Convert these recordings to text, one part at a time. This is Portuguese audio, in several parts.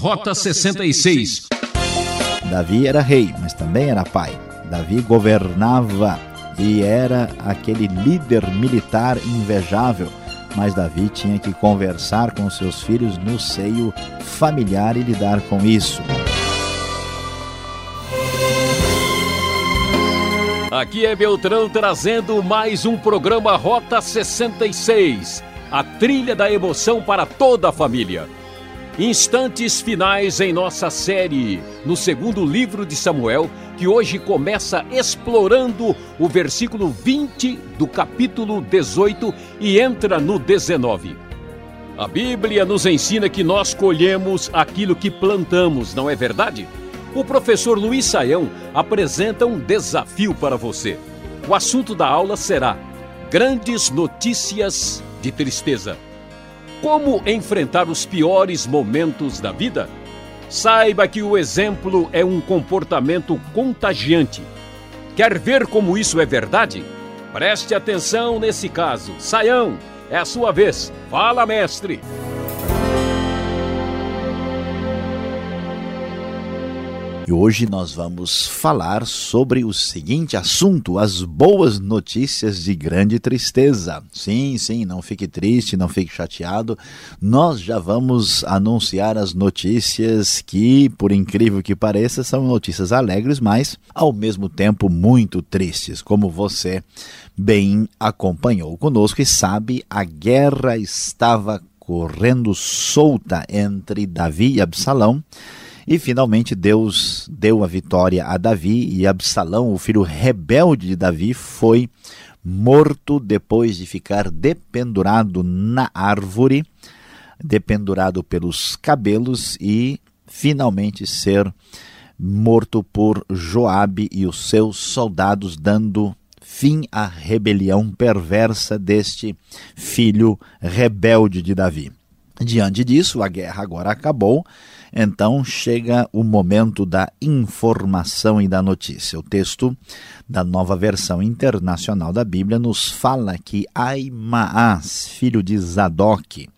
Rota 66. Davi era rei, mas também era pai. Davi governava e era aquele líder militar invejável. Mas Davi tinha que conversar com seus filhos no seio familiar e lidar com isso. Aqui é Beltrão trazendo mais um programa Rota 66 a trilha da emoção para toda a família. Instantes finais em nossa série, no segundo livro de Samuel, que hoje começa explorando o versículo 20 do capítulo 18 e entra no 19. A Bíblia nos ensina que nós colhemos aquilo que plantamos, não é verdade? O professor Luiz Saião apresenta um desafio para você. O assunto da aula será Grandes Notícias de Tristeza. Como enfrentar os piores momentos da vida? Saiba que o exemplo é um comportamento contagiante. Quer ver como isso é verdade? Preste atenção nesse caso. Saião, é a sua vez. Fala, mestre. E hoje nós vamos falar sobre o seguinte assunto: as boas notícias de grande tristeza. Sim, sim, não fique triste, não fique chateado. Nós já vamos anunciar as notícias que, por incrível que pareça, são notícias alegres, mas ao mesmo tempo muito tristes, como você bem acompanhou conosco e sabe, a guerra estava correndo solta entre Davi e Absalão. E finalmente Deus deu a vitória a Davi e Absalão, o filho rebelde de Davi, foi morto depois de ficar dependurado na árvore, dependurado pelos cabelos e finalmente ser morto por Joabe e os seus soldados dando fim à rebelião perversa deste filho rebelde de Davi. Diante disso, a guerra agora acabou então chega o momento da informação e da notícia. O texto da nova versão internacional da Bíblia nos fala que Aimaas, filho de Zadok,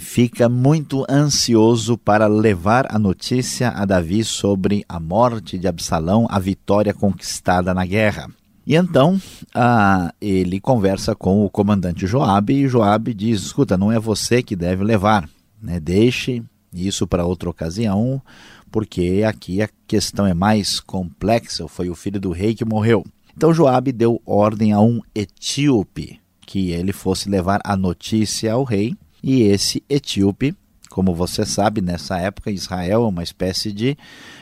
fica muito ansioso para levar a notícia a Davi sobre a morte de Absalão, a vitória conquistada na guerra. E então ah, ele conversa com o comandante Joabe e Joabe diz: escuta, não é você que deve levar, né? deixe isso para outra ocasião, porque aqui a questão é mais complexa. Foi o filho do rei que morreu. Então Joabe deu ordem a um etíope que ele fosse levar a notícia ao rei, e esse etíope, como você sabe, nessa época Israel é uma espécie de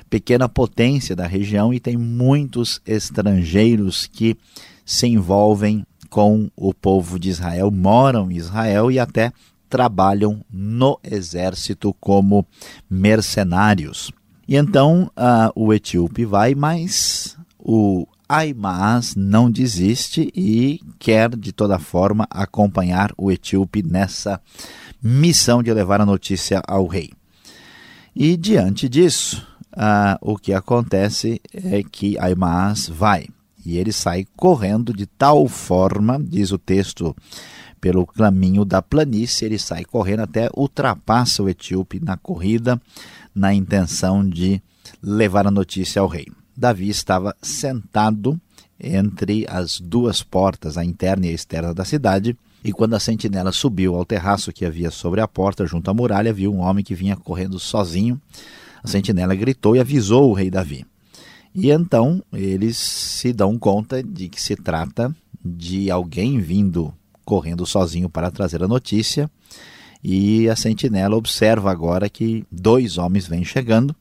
pequena potência da região e tem muitos estrangeiros que se envolvem com o povo de Israel, moram em Israel e até trabalham no exército como mercenários. E então uh, o etíope vai, mas o Aimaas não desiste e quer de toda forma acompanhar o etíope nessa missão de levar a notícia ao rei. E diante disso, uh, o que acontece é que Aimaas vai e ele sai correndo de tal forma, diz o texto pelo caminho da planície, ele sai correndo até ultrapassa o etíope na corrida, na intenção de levar a notícia ao rei. Davi estava sentado entre as duas portas, a interna e a externa da cidade, e quando a sentinela subiu ao terraço que havia sobre a porta, junto à muralha, viu um homem que vinha correndo sozinho. A sentinela gritou e avisou o rei Davi. E então eles se dão conta de que se trata de alguém vindo correndo sozinho para trazer a notícia. E a sentinela observa agora que dois homens vêm chegando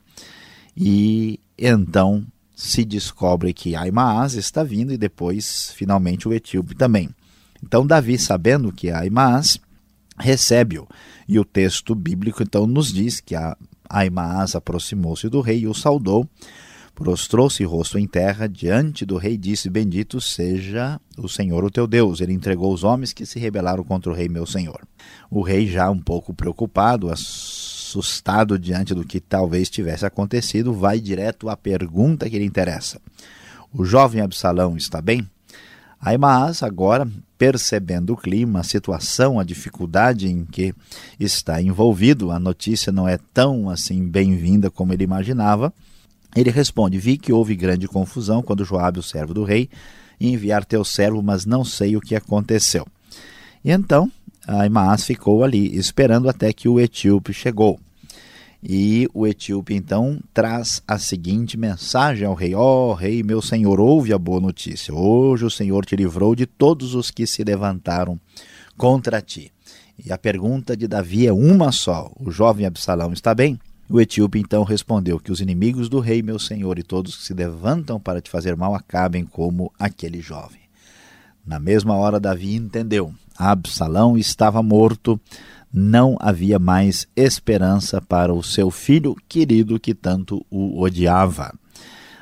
e então se descobre que Aimaas está vindo e depois finalmente o etíope também. Então Davi, sabendo que Aimaas, recebe-o. E o texto bíblico então nos diz que Aimaas aproximou-se do rei e o saudou prostrou-se rosto em terra diante do rei e disse: Bendito seja o Senhor o teu Deus. Ele entregou os homens que se rebelaram contra o rei meu senhor. O rei, já um pouco preocupado, assustado diante do que talvez tivesse acontecido, vai direto à pergunta que lhe interessa: O jovem Absalão está bem? Aimaas, agora percebendo o clima, a situação, a dificuldade em que está envolvido, a notícia não é tão assim bem-vinda como ele imaginava. Ele responde: Vi que houve grande confusão quando Joabe, o servo do rei, enviar teu servo, mas não sei o que aconteceu. E então Aimaas ficou ali esperando até que o etíope chegou. E o etíope então traz a seguinte mensagem ao rei: Ó oh, rei, meu senhor, ouve a boa notícia. Hoje o Senhor te livrou de todos os que se levantaram contra ti. E a pergunta de Davi é uma só: O jovem Absalão está bem? O etíope então respondeu: Que os inimigos do rei, meu senhor, e todos que se levantam para te fazer mal acabem como aquele jovem. Na mesma hora, Davi entendeu: Absalão estava morto não havia mais esperança para o seu filho querido que tanto o odiava.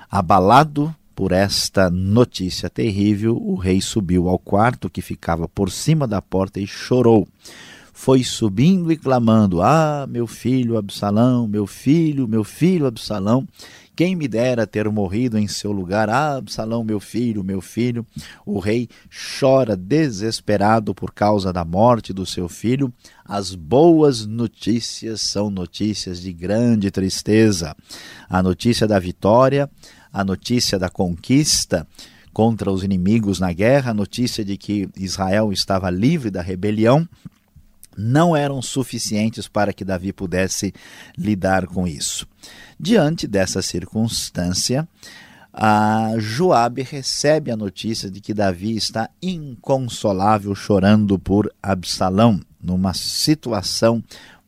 Abalado por esta notícia terrível, o rei subiu ao quarto que ficava por cima da porta e chorou. Foi subindo e clamando: Ah, meu filho Absalão, meu filho, meu filho Absalão. Quem me dera ter morrido em seu lugar, ah, Absalão, meu filho, meu filho. O rei chora desesperado por causa da morte do seu filho. As boas notícias são notícias de grande tristeza. A notícia da vitória, a notícia da conquista contra os inimigos na guerra, a notícia de que Israel estava livre da rebelião não eram suficientes para que Davi pudesse lidar com isso. Diante dessa circunstância, a Joabe recebe a notícia de que Davi está inconsolável chorando por Absalão, numa situação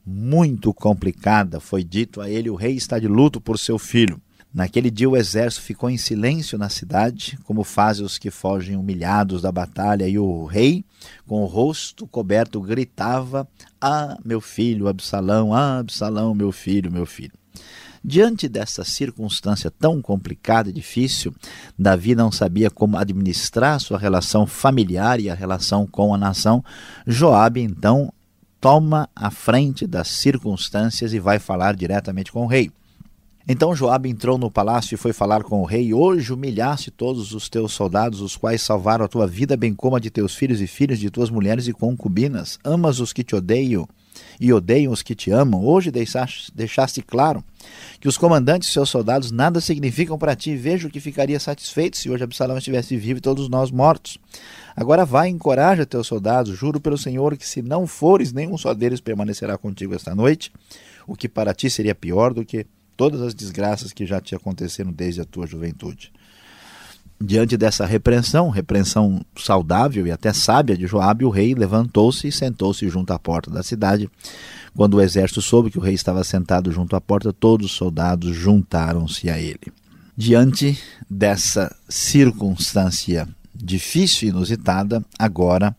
muito complicada. Foi dito a ele: o rei está de luto por seu filho. Naquele dia o exército ficou em silêncio na cidade, como fazem os que fogem humilhados da batalha, e o rei, com o rosto coberto, gritava: Ah, meu filho Absalão, ah, Absalão, meu filho, meu filho. Diante dessa circunstância tão complicada e difícil, Davi não sabia como administrar sua relação familiar e a relação com a nação. Joabe então toma a frente das circunstâncias e vai falar diretamente com o rei. Então Joabe entrou no palácio e foi falar com o rei: Hoje humilhaste todos os teus soldados, os quais salvaram a tua vida, bem como a de teus filhos e filhas, de tuas mulheres e concubinas. Amas os que te odeiam e odeiam os que te amam. Hoje deixaste, deixaste claro que os comandantes e seus soldados nada significam para ti. Vejo que ficaria satisfeito se hoje Absalão estivesse vivo e todos nós mortos. Agora vai, encoraja teus soldados. Juro pelo Senhor que se não fores, nenhum só deles permanecerá contigo esta noite, o que para ti seria pior do que todas as desgraças que já te aconteceram desde a tua juventude. Diante dessa repreensão, repreensão saudável e até sábia de Joabe, o rei levantou-se e sentou-se junto à porta da cidade. Quando o exército soube que o rei estava sentado junto à porta, todos os soldados juntaram-se a ele. Diante dessa circunstância difícil e inusitada, agora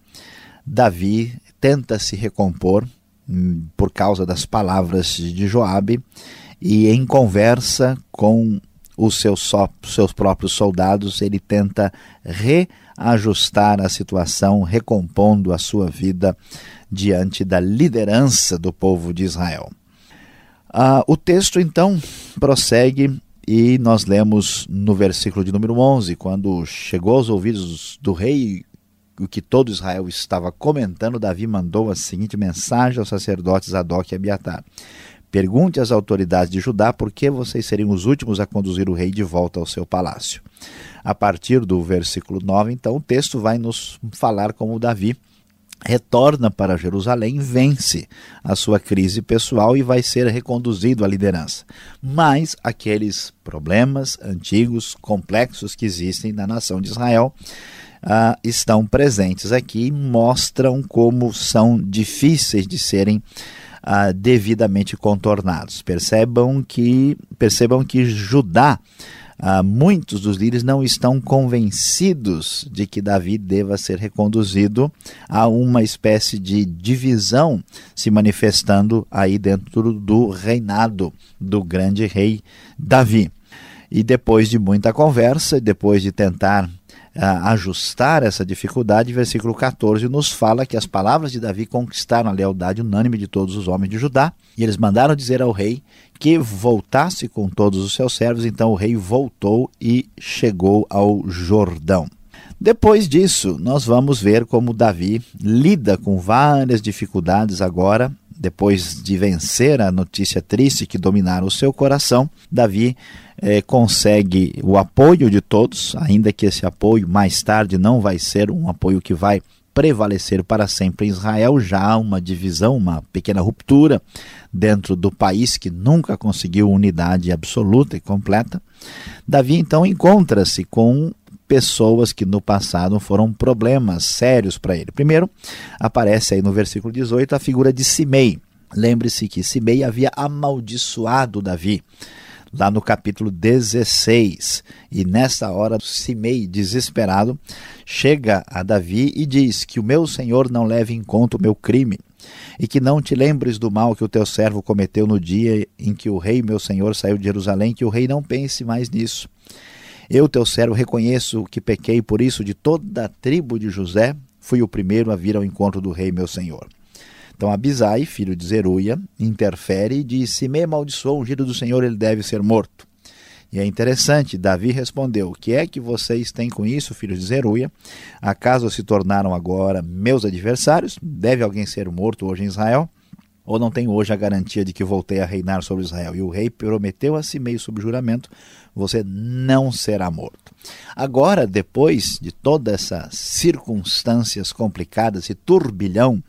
Davi tenta se recompor hum, por causa das palavras de Joabe e em conversa com os seus, seus próprios soldados, ele tenta reajustar a situação, recompondo a sua vida diante da liderança do povo de Israel. Ah, o texto então prossegue e nós lemos no versículo de número 11: quando chegou aos ouvidos do rei o que todo Israel estava comentando, Davi mandou a seguinte mensagem aos sacerdotes Adoc e Abiatar: Pergunte às autoridades de Judá por que vocês seriam os últimos a conduzir o rei de volta ao seu palácio. A partir do versículo 9, então, o texto vai nos falar como Davi retorna para Jerusalém, vence a sua crise pessoal e vai ser reconduzido à liderança. Mas aqueles problemas antigos, complexos que existem na nação de Israel, uh, estão presentes aqui e mostram como são difíceis de serem ah, devidamente contornados. Percebam que, percebam que Judá, ah, muitos dos líderes não estão convencidos de que Davi deva ser reconduzido a uma espécie de divisão se manifestando aí dentro do reinado do grande rei Davi. E depois de muita conversa, depois de tentar ajustar essa dificuldade, versículo 14 nos fala que as palavras de Davi conquistaram a lealdade unânime de todos os homens de Judá, e eles mandaram dizer ao rei que voltasse com todos os seus servos. Então o rei voltou e chegou ao Jordão. Depois disso, nós vamos ver como Davi lida com várias dificuldades agora, depois de vencer a notícia triste que dominara o seu coração. Davi eh, consegue o apoio de todos, ainda que esse apoio mais tarde não vai ser um apoio que vai prevalecer para sempre em Israel, já há uma divisão, uma pequena ruptura dentro do país que nunca conseguiu unidade absoluta e completa. Davi então encontra-se com pessoas que no passado foram problemas sérios para ele. Primeiro, aparece aí no versículo 18 a figura de Simei. Lembre-se que Simei havia amaldiçoado Davi lá no capítulo 16. E nessa hora, Simei, desesperado, chega a Davi e diz: Que o meu senhor não leve em conta o meu crime, e que não te lembres do mal que o teu servo cometeu no dia em que o rei, meu senhor, saiu de Jerusalém, que o rei não pense mais nisso. Eu, teu servo, reconheço que pequei, por isso, de toda a tribo de José, fui o primeiro a vir ao encontro do rei, meu senhor. Então Abisai, filho de Zeruia, interfere e diz: Se me amaldiçoou o ungido do Senhor, ele deve ser morto. E é interessante, Davi respondeu: O que é que vocês têm com isso, filhos de Zeruia? Acaso se tornaram agora meus adversários? Deve alguém ser morto hoje em Israel? Ou não tem hoje a garantia de que voltei a reinar sobre Israel? E o rei prometeu a si meio sob juramento: Você não será morto. Agora, depois de todas essas circunstâncias complicadas e turbilhão,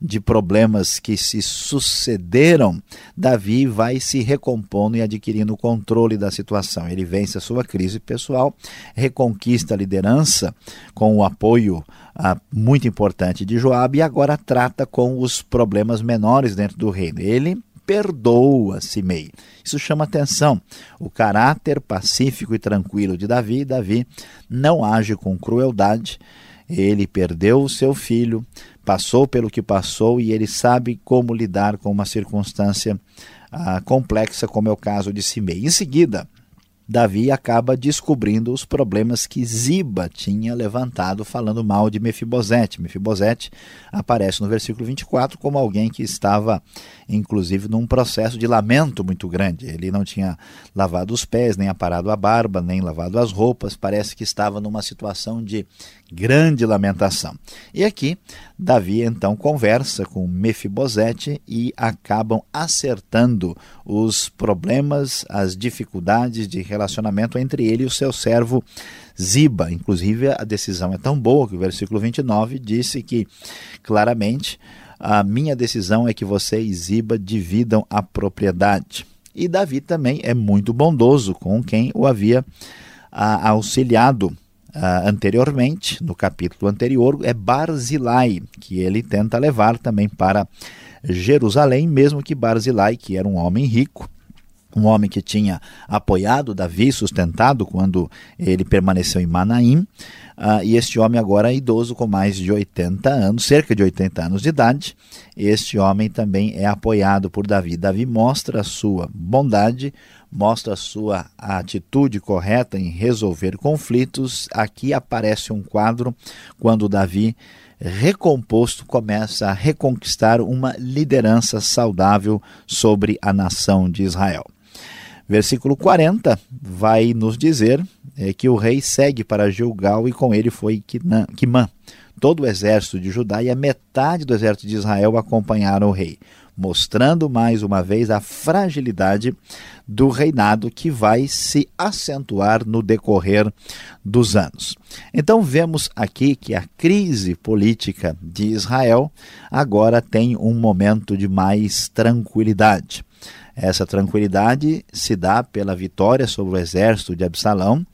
de problemas que se sucederam, Davi vai se recompondo e adquirindo o controle da situação. Ele vence a sua crise pessoal, reconquista a liderança com o apoio ah, muito importante de Joabe e agora trata com os problemas menores dentro do reino. Ele perdoa Simei. Isso chama atenção. O caráter pacífico e tranquilo de Davi, Davi não age com crueldade. Ele perdeu o seu filho, passou pelo que passou e ele sabe como lidar com uma circunstância ah, complexa, como é o caso de Simei. Em seguida, Davi acaba descobrindo os problemas que Ziba tinha levantado falando mal de Mefibosete. Mefibosete aparece no versículo 24 como alguém que estava, inclusive, num processo de lamento muito grande. Ele não tinha lavado os pés, nem aparado a barba, nem lavado as roupas. Parece que estava numa situação de grande lamentação. E aqui, Davi então conversa com Mefibosete e acabam acertando os problemas, as dificuldades de relacionamento entre ele e o seu servo Ziba. Inclusive, a decisão é tão boa que o versículo 29 disse que claramente a minha decisão é que você e Ziba dividam a propriedade. E Davi também é muito bondoso com quem o havia a, auxiliado Uh, anteriormente, no capítulo anterior, é Barzilai, que ele tenta levar também para Jerusalém, mesmo que Barzilai, que era um homem rico, um homem que tinha apoiado Davi, sustentado quando ele permaneceu em Manaim, uh, e este homem agora é idoso com mais de 80 anos, cerca de 80 anos de idade, este homem também é apoiado por Davi. Davi mostra a sua bondade, mostra a sua atitude correta em resolver conflitos. Aqui aparece um quadro quando Davi recomposto começa a reconquistar uma liderança saudável sobre a nação de Israel. Versículo 40 vai nos dizer é, que o rei segue para Gilgal e com ele foi Quimã. Todo o exército de Judá e a metade do exército de Israel acompanharam o rei mostrando mais uma vez a fragilidade do reinado que vai se acentuar no decorrer dos anos. Então vemos aqui que a crise política de Israel agora tem um momento de mais tranquilidade. Essa tranquilidade se dá pela vitória sobre o exército de Absalão.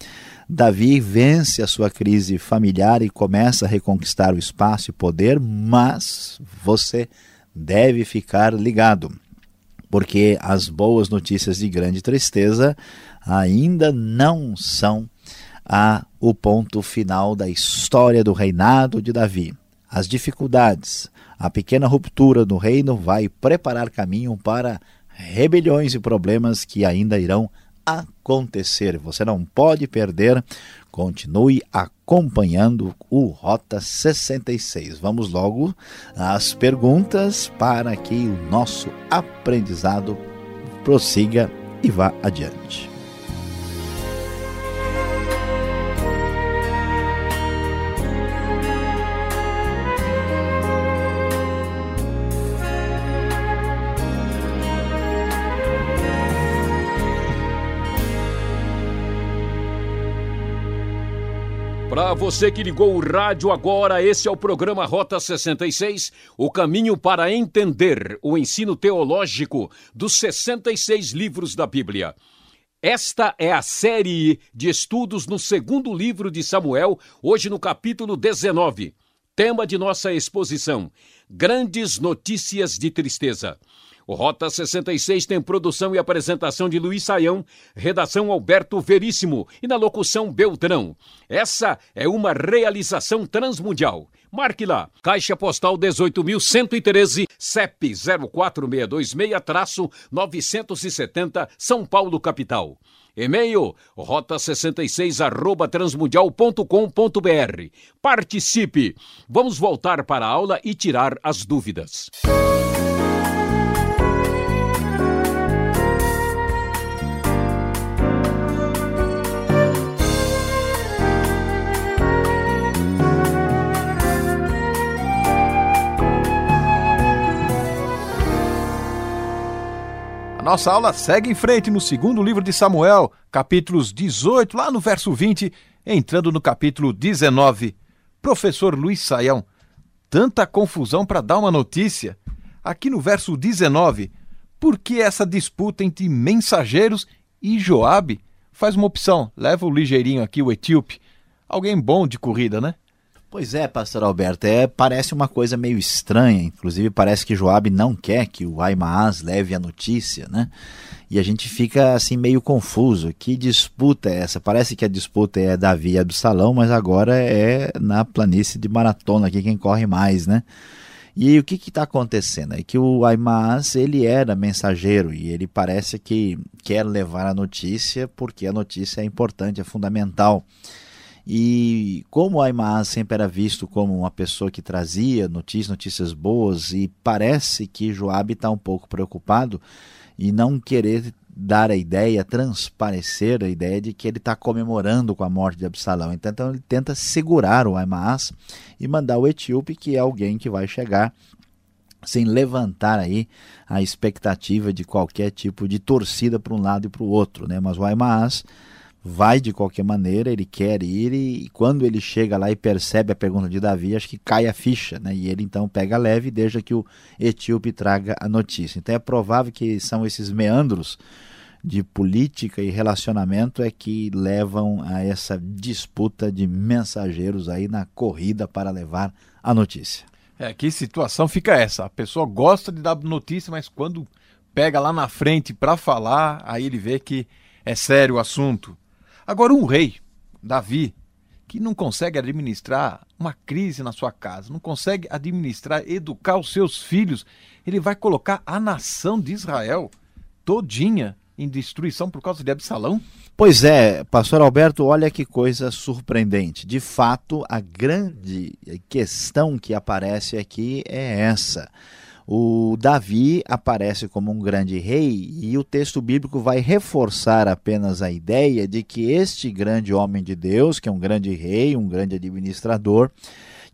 Davi vence a sua crise familiar e começa a reconquistar o espaço e poder, mas você deve ficar ligado, porque as boas notícias de grande tristeza ainda não são a, o ponto final da história do reinado de Davi. As dificuldades, a pequena ruptura do reino vai preparar caminho para rebeliões e problemas que ainda irão acontecer. Você não pode perder. Continue acompanhando o Rota 66. Vamos logo às perguntas para que o nosso aprendizado prossiga e vá adiante. Para você que ligou o rádio agora, esse é o programa Rota 66, o caminho para entender o ensino teológico dos 66 livros da Bíblia. Esta é a série de estudos no segundo livro de Samuel, hoje no capítulo 19. Tema de nossa exposição: Grandes Notícias de Tristeza. O Rota 66 tem produção e apresentação de Luiz Saião, redação Alberto Veríssimo e na locução Beltrão. Essa é uma realização transmundial. Marque lá, Caixa Postal 18.113, CEP 04626-970, São Paulo, capital. E-mail rota66 arroba transmundial.com.br. Participe! Vamos voltar para a aula e tirar as dúvidas. Nossa aula segue em frente no segundo livro de Samuel, capítulos 18, lá no verso 20, entrando no capítulo 19. Professor Luiz Saião, tanta confusão para dar uma notícia. Aqui no verso 19, por que essa disputa entre mensageiros e Joabe? Faz uma opção, leva o ligeirinho aqui, o etíope. Alguém bom de corrida, né? Pois é, pastor Alberto, é, parece uma coisa meio estranha, inclusive parece que Joabe não quer que o Aimaas leve a notícia, né? E a gente fica assim meio confuso, que disputa é essa? Parece que a disputa é Davi e Absalão, mas agora é na planície de maratona aqui quem corre mais, né? E o que está acontecendo? É que o Aimaas ele era mensageiro e ele parece que quer levar a notícia porque a notícia é importante, é fundamental. E como Aimar sempre era visto como uma pessoa que trazia notícias, notícias boas, e parece que Joabe está um pouco preocupado e não querer dar a ideia, transparecer a ideia de que ele está comemorando com a morte de Absalão. Então, então ele tenta segurar o Aimaas e mandar o etíope, que é alguém que vai chegar sem levantar aí a expectativa de qualquer tipo de torcida para um lado e para o outro, né? Mas o Aimaas vai de qualquer maneira, ele quer ir e quando ele chega lá e percebe a pergunta de Davi, acho que cai a ficha, né? E ele então pega leve e deixa que o etíope traga a notícia. Então é provável que são esses meandros de política e relacionamento é que levam a essa disputa de mensageiros aí na corrida para levar a notícia. É, que situação fica essa? A pessoa gosta de dar notícia, mas quando pega lá na frente para falar, aí ele vê que é sério o assunto. Agora, um rei, Davi, que não consegue administrar uma crise na sua casa, não consegue administrar, educar os seus filhos, ele vai colocar a nação de Israel todinha em destruição por causa de Absalão? Pois é, pastor Alberto, olha que coisa surpreendente. De fato, a grande questão que aparece aqui é essa. O Davi aparece como um grande rei e o texto bíblico vai reforçar apenas a ideia de que este grande homem de Deus, que é um grande rei, um grande administrador,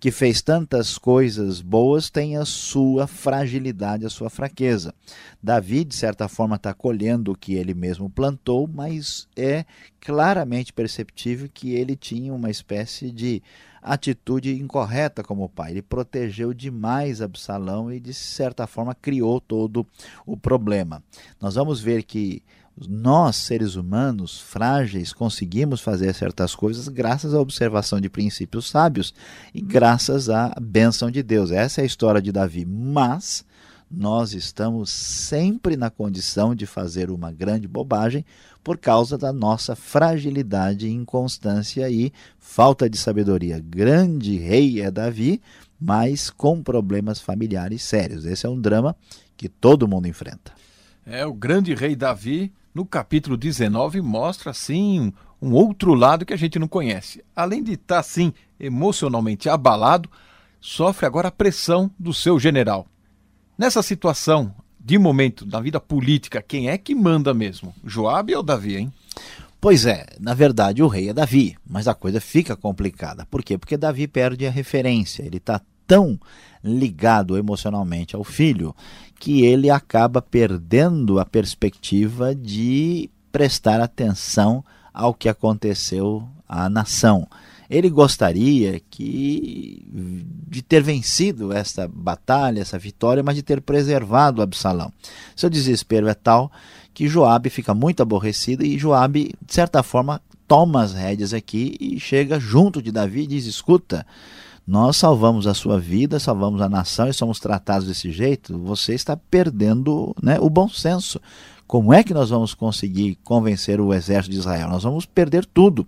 que fez tantas coisas boas, tem a sua fragilidade, a sua fraqueza. Davi, de certa forma, está colhendo o que ele mesmo plantou, mas é claramente perceptível que ele tinha uma espécie de atitude incorreta como pai. Ele protegeu demais Absalão e, de certa forma, criou todo o problema. Nós vamos ver que nós, seres humanos frágeis, conseguimos fazer certas coisas graças à observação de princípios sábios e graças à bênção de Deus. Essa é a história de Davi. Mas nós estamos sempre na condição de fazer uma grande bobagem por causa da nossa fragilidade, inconstância e falta de sabedoria. Grande rei é Davi, mas com problemas familiares sérios. Esse é um drama que todo mundo enfrenta. É, o grande rei Davi, no capítulo 19, mostra assim um outro lado que a gente não conhece. Além de estar assim emocionalmente abalado, sofre agora a pressão do seu general. Nessa situação, de momento, na vida política, quem é que manda mesmo? Joabe ou Davi, hein? Pois é, na verdade o rei é Davi, mas a coisa fica complicada. Por quê? Porque Davi perde a referência, ele está tão ligado emocionalmente ao filho que ele acaba perdendo a perspectiva de prestar atenção ao que aconteceu à nação Ele gostaria que de ter vencido essa batalha, essa vitória, mas de ter preservado Absalão. Seu desespero é tal que Joabe fica muito aborrecido e Joabe, de certa forma, toma as rédeas aqui e chega junto de Davi e diz: "Escuta, nós salvamos a sua vida, salvamos a nação e somos tratados desse jeito, você está perdendo né, o bom senso. Como é que nós vamos conseguir convencer o exército de Israel? Nós vamos perder tudo.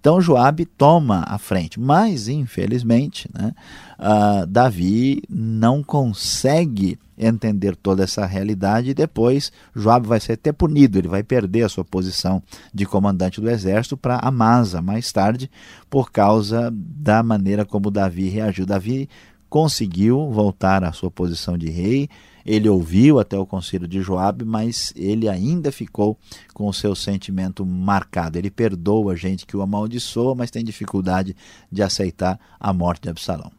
Então Joabe toma a frente, mas infelizmente, né, uh, Davi não consegue entender toda essa realidade e depois Joabe vai ser até punido, ele vai perder a sua posição de comandante do exército para Amasa mais tarde por causa da maneira como Davi reagiu. Davi conseguiu voltar à sua posição de rei ele ouviu até o conselho de Joabe, mas ele ainda ficou com o seu sentimento marcado. Ele perdoa a gente que o amaldiçoa, mas tem dificuldade de aceitar a morte de Absalão.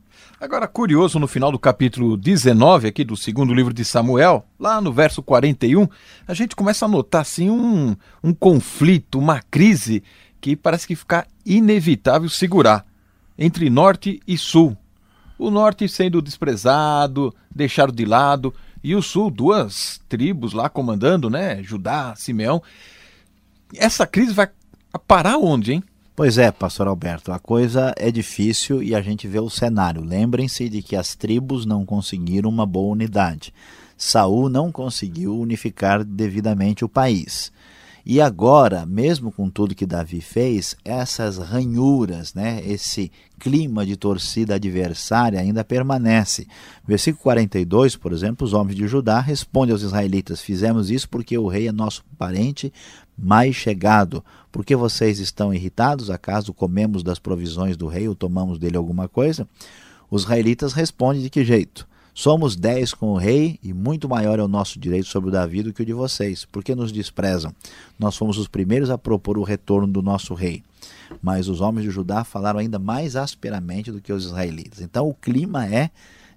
Agora, curioso, no final do capítulo 19 aqui do segundo livro de Samuel, lá no verso 41, a gente começa a notar assim um, um conflito, uma crise que parece que fica inevitável segurar entre norte e sul. O norte sendo desprezado, deixado de lado, e o sul, duas tribos lá comandando, né? Judá, Simeão. Essa crise vai parar onde, hein? Pois é, pastor Alberto, a coisa é difícil e a gente vê o cenário. Lembrem-se de que as tribos não conseguiram uma boa unidade. Saul não conseguiu unificar devidamente o país. E agora, mesmo com tudo que Davi fez, essas ranhuras, né, esse clima de torcida adversária ainda permanece. Versículo 42, por exemplo, os homens de Judá respondem aos israelitas: Fizemos isso porque o rei é nosso parente mais chegado. Por que vocês estão irritados? Acaso comemos das provisões do rei ou tomamos dele alguma coisa? Os israelitas respondem de que jeito? Somos dez com o rei, e muito maior é o nosso direito sobre o Davi do que o de vocês. Por que nos desprezam? Nós fomos os primeiros a propor o retorno do nosso rei. Mas os homens de Judá falaram ainda mais asperamente do que os israelitas. Então o clima é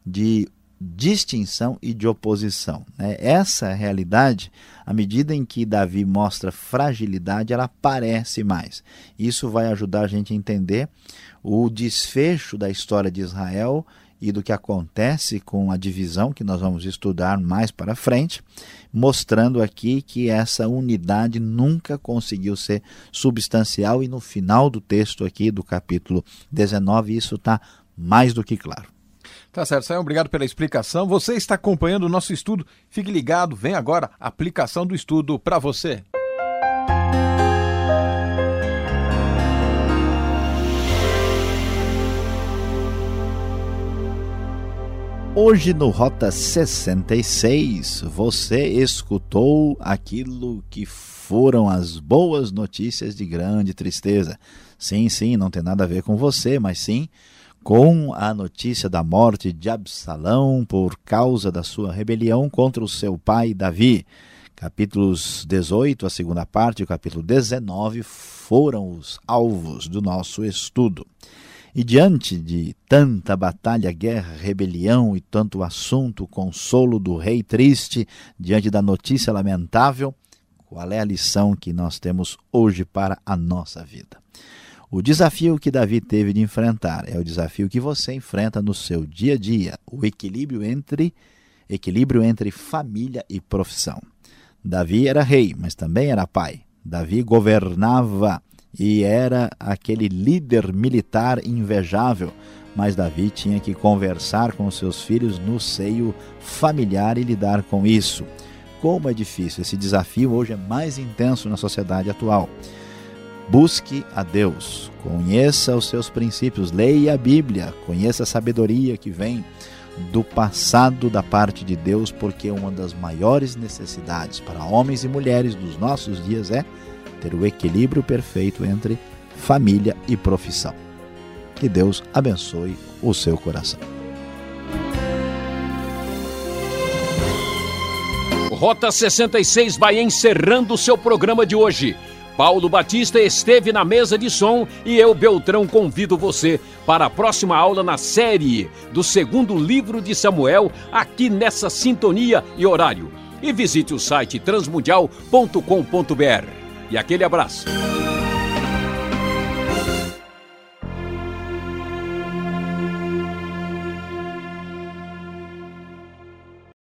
de distinção e de oposição. Né? Essa realidade, à medida em que Davi mostra fragilidade, ela aparece mais. Isso vai ajudar a gente a entender o desfecho da história de Israel e do que acontece com a divisão que nós vamos estudar mais para frente, mostrando aqui que essa unidade nunca conseguiu ser substancial e no final do texto aqui do capítulo 19 isso está mais do que claro. Tá certo, Sayão, obrigado pela explicação. Você está acompanhando o nosso estudo. Fique ligado, vem agora a aplicação do estudo para você. Hoje no Rota 66, você escutou aquilo que foram as boas notícias de grande tristeza. Sim, sim, não tem nada a ver com você, mas sim com a notícia da morte de Absalão por causa da sua rebelião contra o seu pai Davi. Capítulos 18, a segunda parte, e o capítulo 19 foram os alvos do nosso estudo. E diante de tanta batalha, guerra, rebelião e tanto assunto, consolo do rei triste, diante da notícia lamentável, qual é a lição que nós temos hoje para a nossa vida? O desafio que Davi teve de enfrentar é o desafio que você enfrenta no seu dia a dia, o equilíbrio entre equilíbrio entre família e profissão. Davi era rei, mas também era pai. Davi governava e era aquele líder militar invejável. Mas Davi tinha que conversar com seus filhos no seio familiar e lidar com isso. Como é difícil, esse desafio hoje é mais intenso na sociedade atual. Busque a Deus, conheça os seus princípios, leia a Bíblia, conheça a sabedoria que vem do passado da parte de Deus, porque uma das maiores necessidades para homens e mulheres dos nossos dias é ter o equilíbrio perfeito entre família e profissão. Que Deus abençoe o seu coração. Rota 66 vai encerrando o seu programa de hoje. Paulo Batista esteve na mesa de som e eu, Beltrão, convido você para a próxima aula na série do segundo livro de Samuel, aqui nessa sintonia e horário. E visite o site transmundial.com.br e aquele abraço.